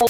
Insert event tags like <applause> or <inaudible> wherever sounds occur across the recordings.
Ja,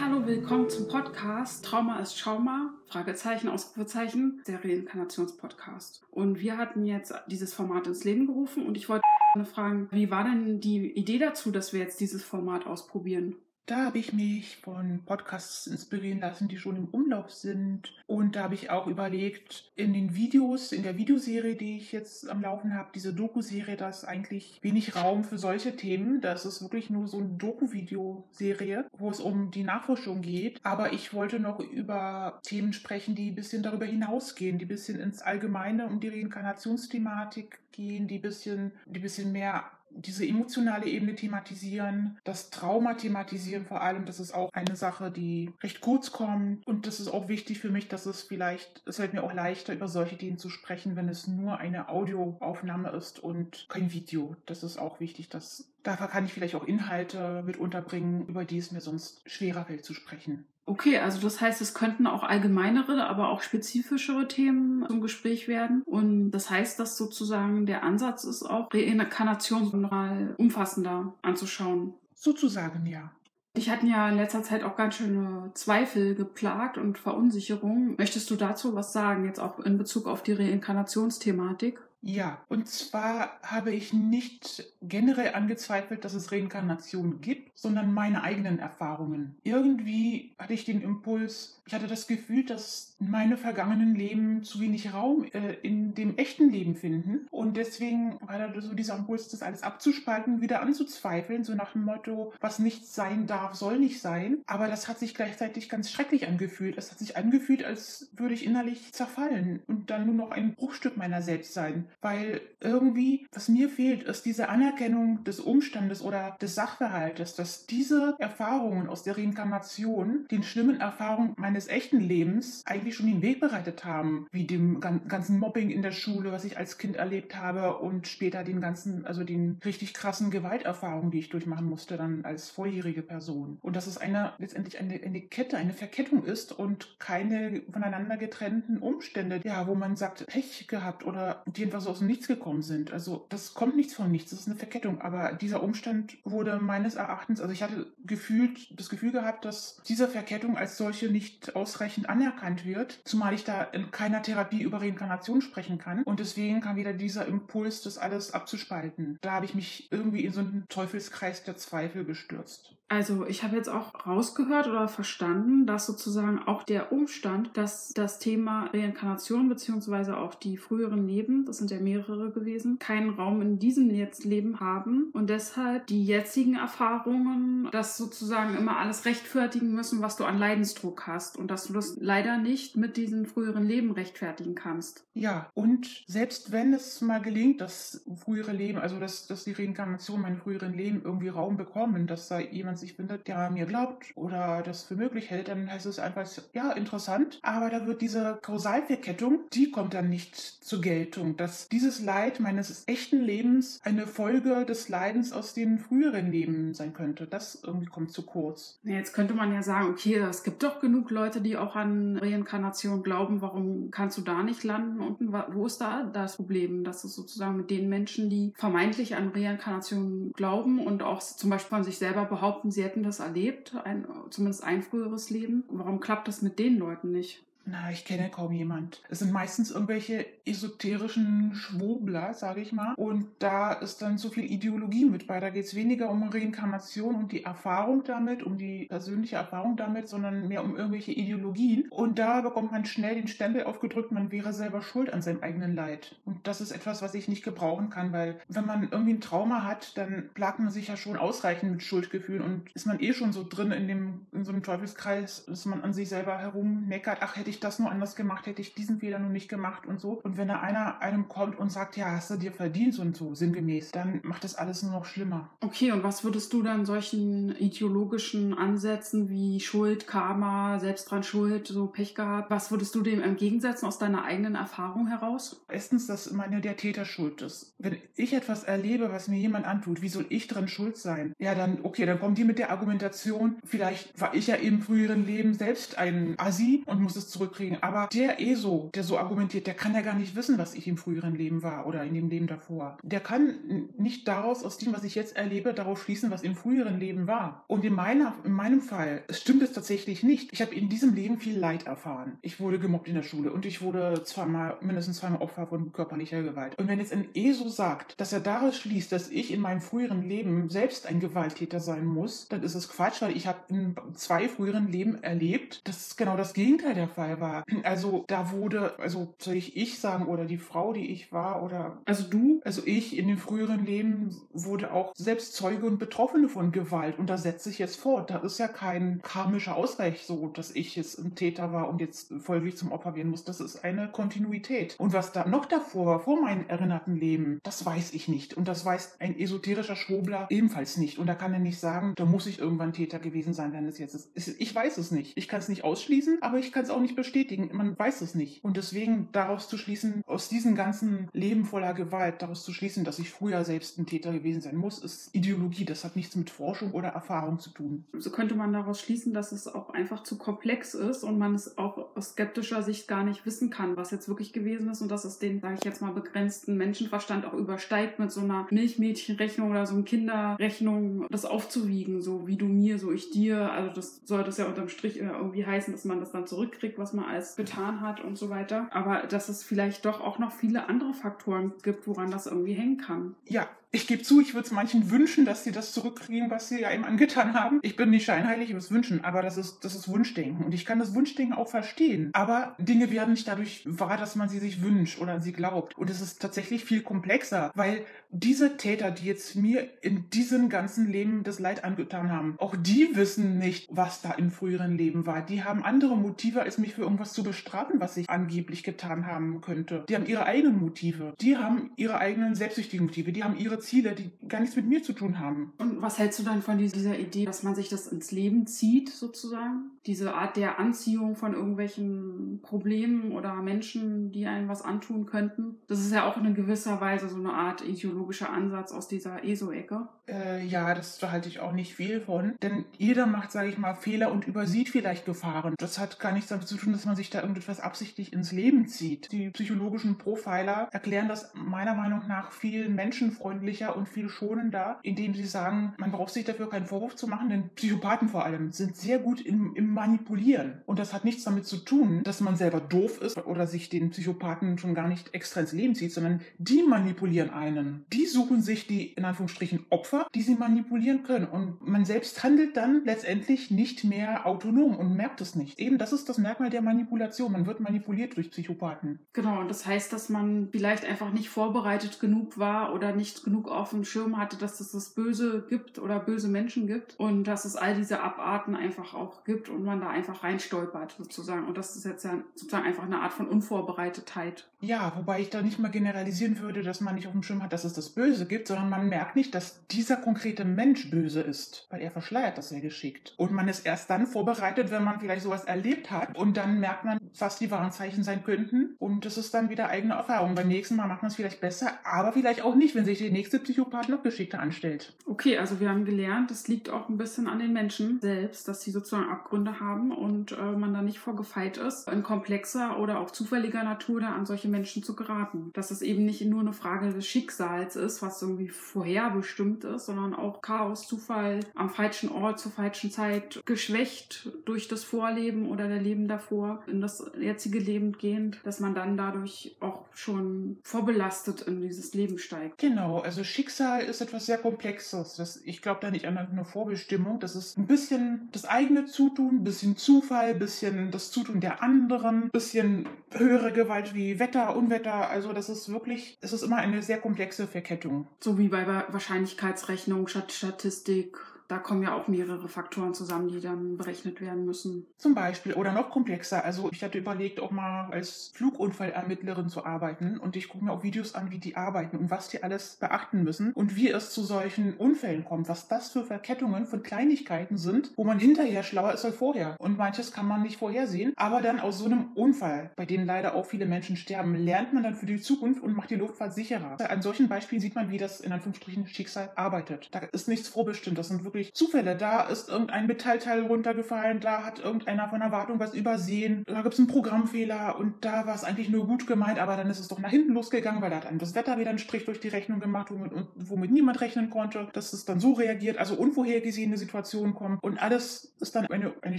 hallo, willkommen zum Podcast Trauma ist Schauma, Fragezeichen, Ausrufezeichen, der Reinkarnationspodcast. Und wir hatten jetzt dieses Format ins Leben gerufen und ich wollte fragen, wie war denn die Idee dazu, dass wir jetzt dieses Format ausprobieren? Da habe ich mich von Podcasts inspirieren lassen, die schon im Umlauf sind. Und da habe ich auch überlegt, in den Videos, in der Videoserie, die ich jetzt am Laufen habe, diese Doku-Serie, da ist eigentlich wenig Raum für solche Themen. Das ist wirklich nur so eine Doku-Videoserie, wo es um die Nachforschung geht. Aber ich wollte noch über Themen sprechen, die ein bisschen darüber hinausgehen, die ein bisschen ins Allgemeine um die Reinkarnationsthematik gehen, die ein bisschen, die ein bisschen mehr diese emotionale Ebene thematisieren, das Trauma thematisieren vor allem. Das ist auch eine Sache, die recht kurz kommt. Und das ist auch wichtig für mich, dass es vielleicht, es fällt mir auch leichter, über solche Themen zu sprechen, wenn es nur eine Audioaufnahme ist und kein Video. Das ist auch wichtig, dass Dafür kann ich vielleicht auch Inhalte mit unterbringen, über die es mir sonst schwerer fällt zu sprechen. Okay, also das heißt, es könnten auch allgemeinere, aber auch spezifischere Themen zum Gespräch werden. Und das heißt, dass sozusagen der Ansatz ist, auch Reinkarnation mal umfassender anzuschauen. Sozusagen, ja. Ich hatte ja in letzter Zeit auch ganz schöne Zweifel geplagt und Verunsicherung. Möchtest du dazu was sagen, jetzt auch in Bezug auf die Reinkarnationsthematik? Ja, und zwar habe ich nicht generell angezweifelt, dass es Reinkarnation gibt, sondern meine eigenen Erfahrungen. Irgendwie hatte ich den Impuls, ich hatte das Gefühl, dass meine vergangenen Leben zu wenig Raum äh, in dem echten Leben finden. Und deswegen war da so dieser Impuls, das alles abzuspalten, wieder anzuzweifeln, so nach dem Motto, was nicht sein darf, soll nicht sein. Aber das hat sich gleichzeitig ganz schrecklich angefühlt. Es hat sich angefühlt, als würde ich innerlich zerfallen und dann nur noch ein Bruchstück meiner selbst sein weil irgendwie, was mir fehlt, ist diese Anerkennung des Umstandes oder des Sachverhaltes, dass diese Erfahrungen aus der Reinkarnation den schlimmen Erfahrungen meines echten Lebens eigentlich schon den Weg bereitet haben, wie dem ganzen Mobbing in der Schule, was ich als Kind erlebt habe und später den ganzen, also den richtig krassen Gewalterfahrungen, die ich durchmachen musste, dann als vorjährige Person. Und dass es eine, letztendlich eine, eine Kette, eine Verkettung ist und keine voneinander getrennten Umstände, ja, wo man sagt, Pech gehabt oder die einfach so aus dem Nichts gekommen sind. Also das kommt nichts von nichts, das ist eine Verkettung. Aber dieser Umstand wurde meines Erachtens, also ich hatte gefühlt das Gefühl gehabt, dass diese Verkettung als solche nicht ausreichend anerkannt wird, zumal ich da in keiner Therapie über Reinkarnation sprechen kann. Und deswegen kam wieder dieser Impuls, das alles abzuspalten. Da habe ich mich irgendwie in so einen Teufelskreis der Zweifel gestürzt. Also ich habe jetzt auch rausgehört oder verstanden, dass sozusagen auch der Umstand, dass das Thema Reinkarnation beziehungsweise auch die früheren Leben, das sind ja mehrere gewesen, keinen Raum in diesem jetzt Leben haben und deshalb die jetzigen Erfahrungen, das sozusagen immer alles rechtfertigen müssen, was du an Leidensdruck hast und dass du das leider nicht mit diesen früheren Leben rechtfertigen kannst. Ja, und selbst wenn es mal gelingt, dass frühere Leben, also dass, dass die Reinkarnation, meine früheren Leben irgendwie Raum bekommen, dass da jemand sich findet, der mir glaubt oder das für möglich hält, dann heißt es einfach, ja, interessant. Aber da wird diese Kausalverkettung, die kommt dann nicht zur Geltung, dass dieses Leid meines echten Lebens eine Folge des Leidens aus den früheren Leben sein könnte. Das irgendwie kommt zu kurz. Jetzt könnte man ja sagen, okay, es gibt doch genug Leute, die auch an Reinkarnation glauben. Warum kannst du da nicht landen? Und wo ist da das Problem? Das ist sozusagen mit den Menschen, die vermeintlich an Reinkarnation glauben und auch zum Beispiel von sich selber behaupten, Sie hätten das erlebt, ein, zumindest ein früheres Leben. Warum klappt das mit den Leuten nicht? Na, ich kenne kaum jemand. Es sind meistens irgendwelche esoterischen Schwobler, sage ich mal. Und da ist dann so viel Ideologie mit bei. Da geht es weniger um Reinkarnation und die Erfahrung damit, um die persönliche Erfahrung damit, sondern mehr um irgendwelche Ideologien. Und da bekommt man schnell den Stempel aufgedrückt, man wäre selber schuld an seinem eigenen Leid. Und das ist etwas, was ich nicht gebrauchen kann, weil wenn man irgendwie ein Trauma hat, dann plagt man sich ja schon ausreichend mit Schuldgefühlen und ist man eh schon so drin in dem in so einem Teufelskreis, dass man an sich selber herummeckert, ach hätte ich das nur anders gemacht, hätte ich diesen Fehler nur nicht gemacht und so. Und wenn da einer einem kommt und sagt, ja, hast du dir verdient und so, sinngemäß, dann macht das alles nur noch schlimmer. Okay, und was würdest du dann solchen ideologischen Ansätzen wie Schuld, Karma, selbst dran Schuld, so Pech gehabt, was würdest du dem entgegensetzen aus deiner eigenen Erfahrung heraus? Erstens, dass meine der Täter schuld ist. Wenn ich etwas erlebe, was mir jemand antut, wie soll ich dran schuld sein? Ja, dann, okay, dann kommt die mit der Argumentation, vielleicht war ich ja im früheren Leben selbst ein Assi und muss es zurück zurückkriegen. Aber der ESO, der so argumentiert, der kann ja gar nicht wissen, was ich im früheren Leben war oder in dem Leben davor. Der kann nicht daraus, aus dem, was ich jetzt erlebe, darauf schließen, was im früheren Leben war. Und in, meiner, in meinem Fall stimmt es tatsächlich nicht. Ich habe in diesem Leben viel Leid erfahren. Ich wurde gemobbt in der Schule und ich wurde zweimal, mindestens zweimal Opfer von körperlicher Gewalt. Und wenn jetzt ein ESO sagt, dass er daraus schließt, dass ich in meinem früheren Leben selbst ein Gewalttäter sein muss, dann ist es Quatsch, weil ich habe in zwei früheren Leben erlebt, dass genau das Gegenteil der Fall war. <clears throat> Also da wurde, also soll ich ich sagen oder die Frau, die ich war oder also du, also ich in den früheren Leben wurde auch selbst Zeuge und Betroffene von Gewalt und da setze ich jetzt fort. Da ist ja kein karmischer Ausgleich so, dass ich jetzt ein Täter war und jetzt folglich zum Opfer werden muss. Das ist eine Kontinuität. Und was da noch davor war, vor meinem erinnerten Leben, das weiß ich nicht. Und das weiß ein esoterischer Schwobler ebenfalls nicht. Und da kann er nicht sagen, da muss ich irgendwann Täter gewesen sein, wenn es jetzt ist. Ich weiß es nicht. Ich kann es nicht ausschließen, aber ich kann es auch nicht bestätigen. Man weiß es nicht. Und deswegen daraus zu schließen, aus diesem ganzen Leben voller Gewalt, daraus zu schließen, dass ich früher selbst ein Täter gewesen sein muss, ist Ideologie. Das hat nichts mit Forschung oder Erfahrung zu tun. So könnte man daraus schließen, dass es auch einfach zu komplex ist und man es auch aus skeptischer Sicht gar nicht wissen kann, was jetzt wirklich gewesen ist und dass es den, sage ich jetzt mal, begrenzten Menschenverstand auch übersteigt, mit so einer Milchmädchenrechnung oder so einer Kinderrechnung das aufzuwiegen, so wie du mir, so ich dir. Also das soll das ja unterm Strich irgendwie heißen, dass man das dann zurückkriegt, was man alles getan hat und so weiter. Aber dass es vielleicht doch auch noch viele andere Faktoren gibt, woran das irgendwie hängen kann. Ja, ich gebe zu, ich würde es manchen wünschen, dass sie das zurückkriegen, was sie ja eben angetan haben. Ich bin nicht scheinheilig, ich würde es wünschen, aber das ist, das ist Wunschdenken. Und ich kann das Wunschdenken auch verstehen. Aber Dinge werden nicht dadurch wahr, dass man sie sich wünscht oder an sie glaubt. Und es ist tatsächlich viel komplexer, weil diese Täter, die jetzt mir in diesem ganzen Leben das Leid angetan haben, auch die wissen nicht, was da im früheren Leben war. Die haben andere Motive, als mich für irgendwas zu bestrafen, was ich angeblich getan haben könnte. Die haben ihre eigenen Motive. Die haben ihre eigenen selbstsüchtigen Motive. Die haben ihre Ziele, die gar nichts mit mir zu tun haben. Und was hältst du dann von dieser Idee, dass man sich das ins Leben zieht, sozusagen? Diese Art der Anziehung von irgendwelchen Problemen oder Menschen, die einem was antun könnten? Das ist ja auch in gewisser Weise so eine Art ideologischer Ansatz aus dieser ESO-Ecke. Äh, ja, das halte ich auch nicht viel von. Denn jeder macht, sage ich mal, Fehler und übersieht vielleicht Gefahren. Das hat gar nichts damit zu tun, dass man sich da irgendetwas absichtlich ins Leben zieht. Die psychologischen Profiler erklären das meiner Meinung nach viel menschenfreundlicher und viel schonender, indem sie sagen, man braucht sich dafür keinen Vorwurf zu machen, denn Psychopathen vor allem sind sehr gut im, im Manipulieren. Und das hat nichts damit zu tun, dass man selber doof ist oder sich den Psychopathen schon gar nicht extra ins Leben zieht, sondern die manipulieren einen. Die suchen sich die, in Anführungsstrichen, Opfer, die sie manipulieren können. Und man selbst handelt dann letztendlich nicht mehr autonom und merkt es nicht. Eben, das ist das Merkmal der Manipulation. Man wird manipuliert durch Psychopathen. Genau, und das heißt, dass man vielleicht einfach nicht vorbereitet genug war oder nicht genug auf dem Schirm hatte, dass es das Böse gibt oder böse Menschen gibt und dass es all diese Abarten einfach auch gibt und man da einfach reinstolpert sozusagen. Und das ist jetzt ja sozusagen einfach eine Art von Unvorbereitetheit. Ja, wobei ich da nicht mal generalisieren würde, dass man nicht auf dem Schirm hat, dass es das Böse gibt, sondern man merkt nicht, dass dieser konkrete Mensch böse ist, weil er verschleiert das sehr geschickt. Und man ist erst dann vorbereitet, wenn man vielleicht sowas erlebt hat und dann merkt man, was die Warnzeichen sein könnten und das ist dann wieder eigene Erfahrung. Beim nächsten Mal macht man es vielleicht besser, aber vielleicht auch nicht, wenn sich der nächste Psychopath noch geschickter anstellt. Okay, also wir haben gelernt, es liegt auch ein bisschen an den Menschen selbst, dass sie sozusagen Abgründe haben und äh, man da nicht vorgefeit ist, in komplexer oder auch zufälliger Natur da an solche Menschen zu geraten. Dass es eben nicht nur eine Frage des Schicksals ist, was irgendwie vorherbestimmt ist, sondern auch Chaos, Zufall, am falschen Ort zur falschen Zeit, geschwächt durch das Vorleben oder der Leben davor, in das jetzige Leben gehend, dass man dann dadurch auch schon vorbelastet in dieses Leben steigt. Genau, also Schicksal ist etwas sehr Komplexes. Das, ich glaube da nicht an eine Vorbestimmung. Das ist ein bisschen das eigene Zutun, ein bisschen Zufall, ein bisschen das Zutun der anderen, ein bisschen höhere Gewalt wie Wetter, Unwetter. Also das ist wirklich, es ist immer eine sehr komplexe Verkettung. So wie bei Wahrscheinlichkeitsrechnung, Statistik, da kommen ja auch mehrere Faktoren zusammen, die dann berechnet werden müssen. Zum Beispiel oder noch komplexer. Also ich hatte überlegt, auch mal als Flugunfallermittlerin zu arbeiten und ich gucke mir auch Videos an, wie die arbeiten und was die alles beachten müssen und wie es zu solchen Unfällen kommt, was das für Verkettungen von Kleinigkeiten sind, wo man hinterher schlauer ist als vorher. Und manches kann man nicht vorhersehen, aber dann aus so einem Unfall, bei dem leider auch viele Menschen sterben, lernt man dann für die Zukunft und macht die Luftfahrt sicherer. An solchen Beispielen sieht man, wie das in Anführungsstrichen Schicksal arbeitet. Da ist nichts vorbestimmt, das sind wirklich wirklich Zufälle. Da ist irgendein Metallteil runtergefallen, da hat irgendeiner von der Wartung was übersehen, da gibt es einen Programmfehler und da war es eigentlich nur gut gemeint, aber dann ist es doch nach hinten losgegangen, weil da hat einem das Wetter wieder einen Strich durch die Rechnung gemacht, womit, womit niemand rechnen konnte, dass es dann so reagiert, also unvorhergesehene Situationen kommen und alles ist dann eine, eine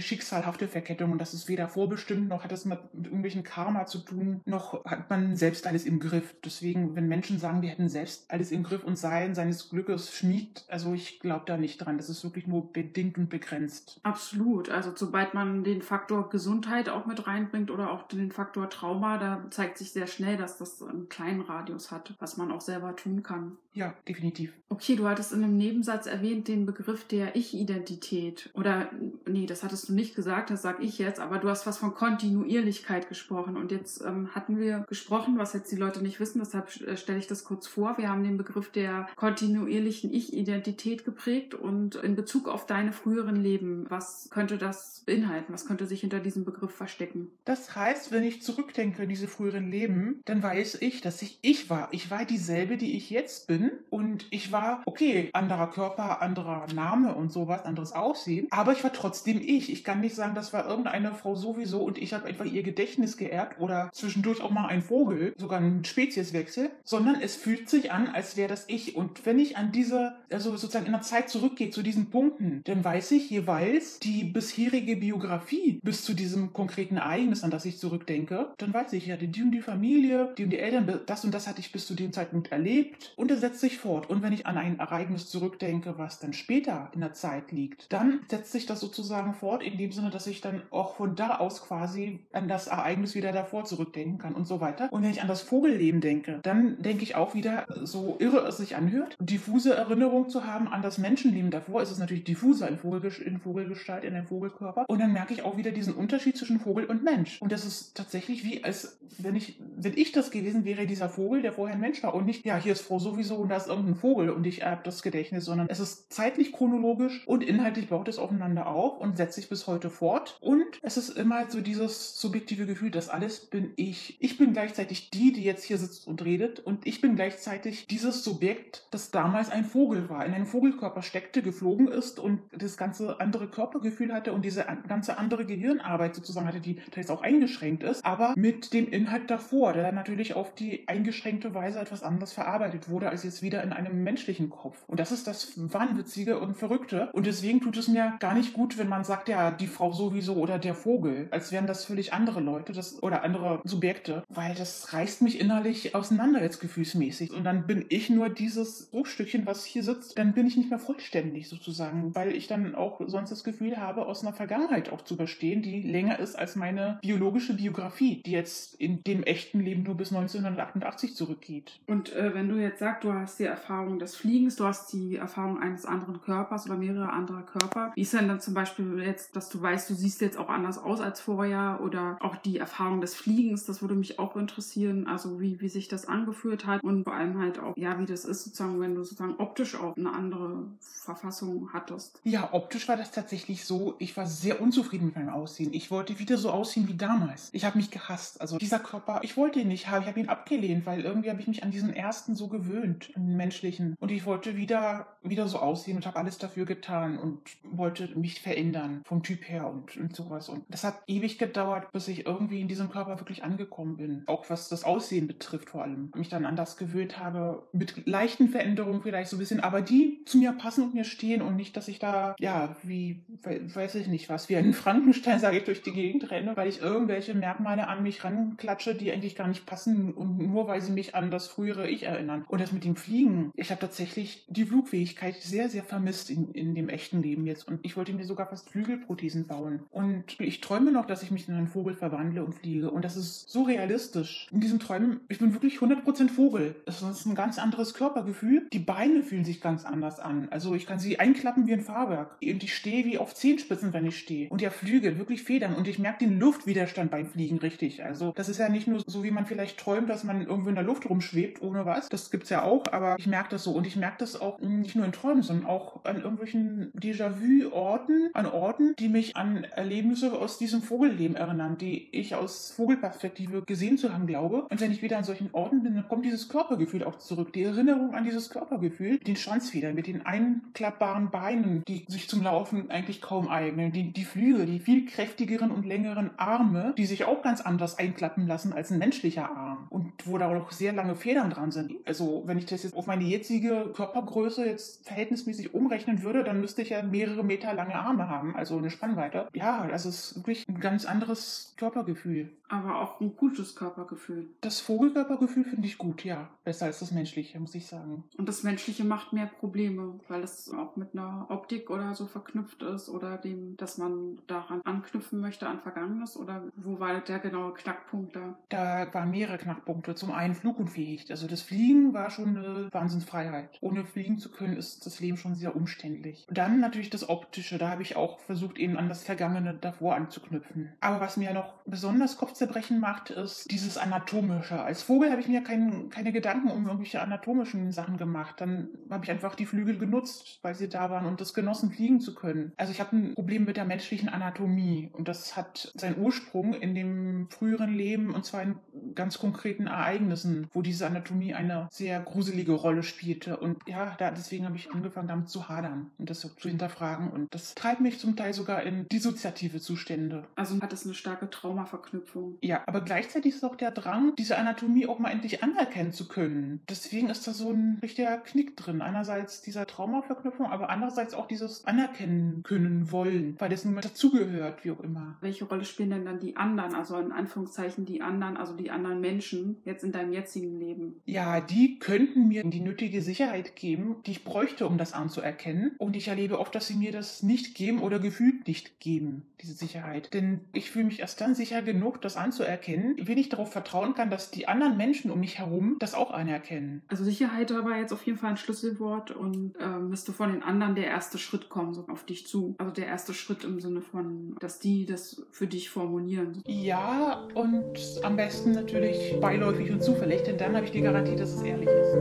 schicksalhafte Verkettung und das ist weder vorbestimmt, noch hat es mit, mit irgendwelchen Karma zu tun, noch hat man selbst alles im Griff. Deswegen, wenn Menschen sagen, wir hätten selbst alles im Griff und seien seines Glückes Schmied, also ich glaube da nicht dran. Das ist wirklich nur bedingt und begrenzt. Absolut. Also sobald man den Faktor Gesundheit auch mit reinbringt oder auch den Faktor Trauma, da zeigt sich sehr schnell, dass das einen kleinen Radius hat, was man auch selber tun kann. Ja, definitiv. Okay, du hattest in einem Nebensatz erwähnt den Begriff der Ich-Identität. Oder, nee, das hattest du nicht gesagt, das sag ich jetzt, aber du hast was von Kontinuierlichkeit gesprochen. Und jetzt ähm, hatten wir gesprochen, was jetzt die Leute nicht wissen, deshalb äh, stelle ich das kurz vor. Wir haben den Begriff der kontinuierlichen Ich-Identität geprägt und in Bezug auf deine früheren Leben, was könnte das beinhalten? Was könnte sich hinter diesem Begriff verstecken? Das heißt, wenn ich zurückdenke in diese früheren Leben, dann weiß ich, dass ich ich war. Ich war dieselbe, die ich jetzt bin und ich war, okay, anderer Körper, anderer Name und sowas, anderes Aussehen, aber ich war trotzdem ich. Ich kann nicht sagen, das war irgendeine Frau sowieso und ich habe etwa ihr Gedächtnis geerbt oder zwischendurch auch mal ein Vogel, sogar ein Spezieswechsel, sondern es fühlt sich an, als wäre das ich. Und wenn ich an diese, also sozusagen in der Zeit zurückgehe zu diesen Punkten, dann weiß ich jeweils die bisherige Biografie bis zu diesem konkreten Ereignis, an das ich zurückdenke, dann weiß ich, hatte die und die Familie, die und die Eltern, das und das hatte ich bis zu dem Zeitpunkt erlebt und es setzt sich fort. Und wenn ich an ein Ereignis zurückdenke, was dann später in der Zeit liegt, dann setzt sich das sozusagen fort in dem Sinne, dass ich dann auch von da aus quasi an das Ereignis wieder davor zurückdenken kann und so weiter. Und wenn ich an das Vogelleben denke, dann denke ich auch wieder, so irre es sich anhört, diffuse Erinnerung zu haben an das Menschenleben davor, ist es natürlich diffuser in, Vogel, in Vogelgestalt, in einem Vogelkörper. Und dann merke ich auch wieder diesen Unterschied zwischen Vogel und Mensch. Und das ist tatsächlich wie, als wenn ich, wenn ich das gewesen wäre, dieser Vogel, der vorher ein Mensch war und nicht, ja, hier ist Frau sowieso und da ist irgendein Vogel und ich erbe das Gedächtnis, sondern es ist zeitlich chronologisch und inhaltlich baut es aufeinander auf und setzt sich bis heute fort. Und es ist immer so dieses subjektive Gefühl, das alles bin ich. Ich bin gleichzeitig die, die jetzt hier sitzt und redet und ich bin gleichzeitig dieses Subjekt, das damals ein Vogel war, in einem Vogelkörper steckte, geflogen ist und das ganze andere Körpergefühl hatte und diese ganze andere Gehirnarbeit sozusagen hatte, die teils auch eingeschränkt ist, aber mit dem Inhalt davor, der dann natürlich auf die eingeschränkte Weise etwas anders verarbeitet wurde, als jetzt wieder in einem menschlichen Kopf. Und das ist das Wahnwitzige und Verrückte. Und deswegen tut es mir gar nicht gut, wenn man sagt, ja, die Frau sowieso oder der Vogel, als wären das völlig andere Leute das, oder andere Subjekte, weil das reißt mich innerlich auseinander jetzt gefühlsmäßig. Und dann bin ich nur dieses Bruchstückchen, was hier sitzt, dann bin ich nicht mehr vollständig sozusagen, weil ich dann auch sonst das Gefühl habe, aus einer Vergangenheit auch zu bestehen, die länger ist als meine biologische Biografie, die jetzt in dem echten Leben nur bis 1988 zurückgeht. Und äh, wenn du jetzt sagst, du hast die Erfahrung des Fliegens, du hast die Erfahrung eines anderen Körpers oder mehrere andere Körper, wie ist denn dann zum Beispiel jetzt, dass du weißt, du siehst jetzt auch anders aus als vorher oder auch die Erfahrung des Fliegens, das würde mich auch interessieren, also wie, wie sich das angefühlt hat und vor allem halt auch, ja, wie das ist sozusagen, wenn du sozusagen optisch auch eine andere Verfassung hattest. Ja, optisch war das tatsächlich so, ich war sehr unzufrieden mit meinem Aussehen. Ich wollte wieder so aussehen wie damals. Ich habe mich gehasst. Also dieser Körper, ich wollte ihn nicht haben, ich habe ihn abgelehnt, weil irgendwie habe ich mich an diesen ersten so gewöhnt, an den menschlichen. Und ich wollte wieder, wieder so aussehen und habe alles dafür getan und wollte mich verändern vom Typ her und, und sowas. Und das hat ewig gedauert, bis ich irgendwie in diesem Körper wirklich angekommen bin. Auch was das Aussehen betrifft vor allem. Mich dann an das gewöhnt habe, mit leichten Veränderungen vielleicht so ein bisschen, aber die zu mir passen und mir stehen und nicht, dass ich da, ja, wie, weiß ich nicht was, wie ein <laughs> Frankenstein, sage ich, durch die Gegend renne, weil ich irgendwelche Merkmale an mich ranklatsche, die eigentlich gar nicht passen und nur weil sie mich an das frühere Ich erinnern. Und das mit dem Fliegen, ich habe tatsächlich die Flugfähigkeit sehr, sehr vermisst in, in dem echten Leben jetzt. Und ich wollte mir sogar fast Flügelprothesen bauen. Und ich träume noch, dass ich mich in einen Vogel verwandle und fliege. Und das ist so realistisch. In diesen Träumen, ich bin wirklich 100% Vogel. Das ist ein ganz anderes Körpergefühl. Die Beine fühlen sich ganz anders an. Also ich kann sie einklappen wie ein Fahrwerk. Und ich stehe wie auf Zehenspitzen, wenn ich stehe. Und ja, Flügel, wirklich Federn. Und ich merke den Luftwiderstand beim Fliegen richtig. Also das ist ja nicht nur so, wie man vielleicht träumt, dass man irgendwo in der Luft rumschwebt, ohne was. Das gibt's ja auch, aber ich merke das so. Und ich merke das auch nicht nur in Träumen, sondern auch an irgendwelchen Déjà-vu-Orten, an Orten, die mich an Erlebnisse aus diesem Vogelleben erinnern, die ich aus Vogelperspektive gesehen zu haben glaube. Und wenn ich wieder an solchen Orten bin, dann kommt dieses Körpergefühl auch zurück. Die Erinnerung an dieses Körpergefühl, den Schwanzfedern mit den einklappbaren dehnbaren Beinen, die sich zum Laufen eigentlich kaum eignen. Die, die Flügel, die viel kräftigeren und längeren Arme, die sich auch ganz anders einklappen lassen als ein menschlicher Arm. Und wo da auch sehr lange Federn dran sind. Also wenn ich das jetzt auf meine jetzige Körpergröße jetzt verhältnismäßig umrechnen würde, dann müsste ich ja mehrere Meter lange Arme haben, also eine Spannweite. Ja, das ist wirklich ein ganz anderes Körpergefühl. Aber auch ein gutes Körpergefühl. Das Vogelkörpergefühl finde ich gut, ja. Besser als das menschliche, muss ich sagen. Und das menschliche macht mehr Probleme, weil es auch mit einer Optik oder so verknüpft ist oder dem, dass man daran anknüpfen möchte an Vergangenes oder wo war der genaue Knackpunkt da? Da waren mehrere Knackpunkte. Zum einen flugunfähig. Also das Fliegen war schon eine Wahnsinnsfreiheit. Ohne fliegen zu können, ist das Leben schon sehr umständlich. Dann natürlich das Optische. Da habe ich auch versucht, eben an das Vergangene davor anzuknüpfen. Aber was mir noch besonders Kopfzerbrechen macht, ist dieses Anatomische. Als Vogel habe ich mir kein, keine Gedanken um irgendwelche anatomischen Sachen gemacht. Dann habe ich einfach die Flügel genutzt, weil sie da waren und das genossen, fliegen zu können. Also ich habe ein Problem mit der menschlichen Anatomie und das hat seinen Ursprung in dem früheren Leben und zwar in ganz konkreten Ereignissen, wo diese Anatomie eine sehr gruselige Rolle spielte. Und ja, da, deswegen habe ich angefangen, damit zu hadern und das zu hinterfragen. Und das treibt mich zum Teil sogar in dissoziative Zustände. Also hat es eine starke Traumaverknüpfung. Ja, aber gleichzeitig ist auch der Drang, diese Anatomie auch mal endlich anerkennen zu können. Deswegen ist da so ein richtiger Knick drin. Einerseits dieser Traumaverknüpfung, aber andererseits auch dieses Anerkennen können wollen, weil das nun mal dazugehört, wie auch immer. Welche Rolle spielen denn dann die anderen, also in Anführungszeichen die anderen, also die anderen Menschen jetzt in deinem jetzigen Leben? Ja, die könnten mir die nötige Sicherheit geben, die ich bräuchte, um das anzuerkennen. Und ich erlebe oft, dass sie mir das nicht geben oder gefühlt nicht geben, diese Sicherheit. Denn ich fühle mich erst dann sicher genug, das anzuerkennen, wenn ich darauf vertrauen kann, dass die anderen Menschen um mich herum das auch anerkennen. Also Sicherheit war jetzt auf jeden Fall ein Schlüsselwort und äh, müsste von den anderen der erste Schritt kommen, so auf dich zu. Also der erste Schritt im Sinne von, dass die das für dich formulieren. Ja, und am besten natürlich beiläufig und zufällig, denn dann habe ich die Garantie, dass es ehrlich ist.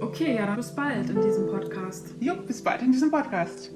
Okay, ja, dann bis bald in diesem Podcast. Jo, bis bald in diesem Podcast.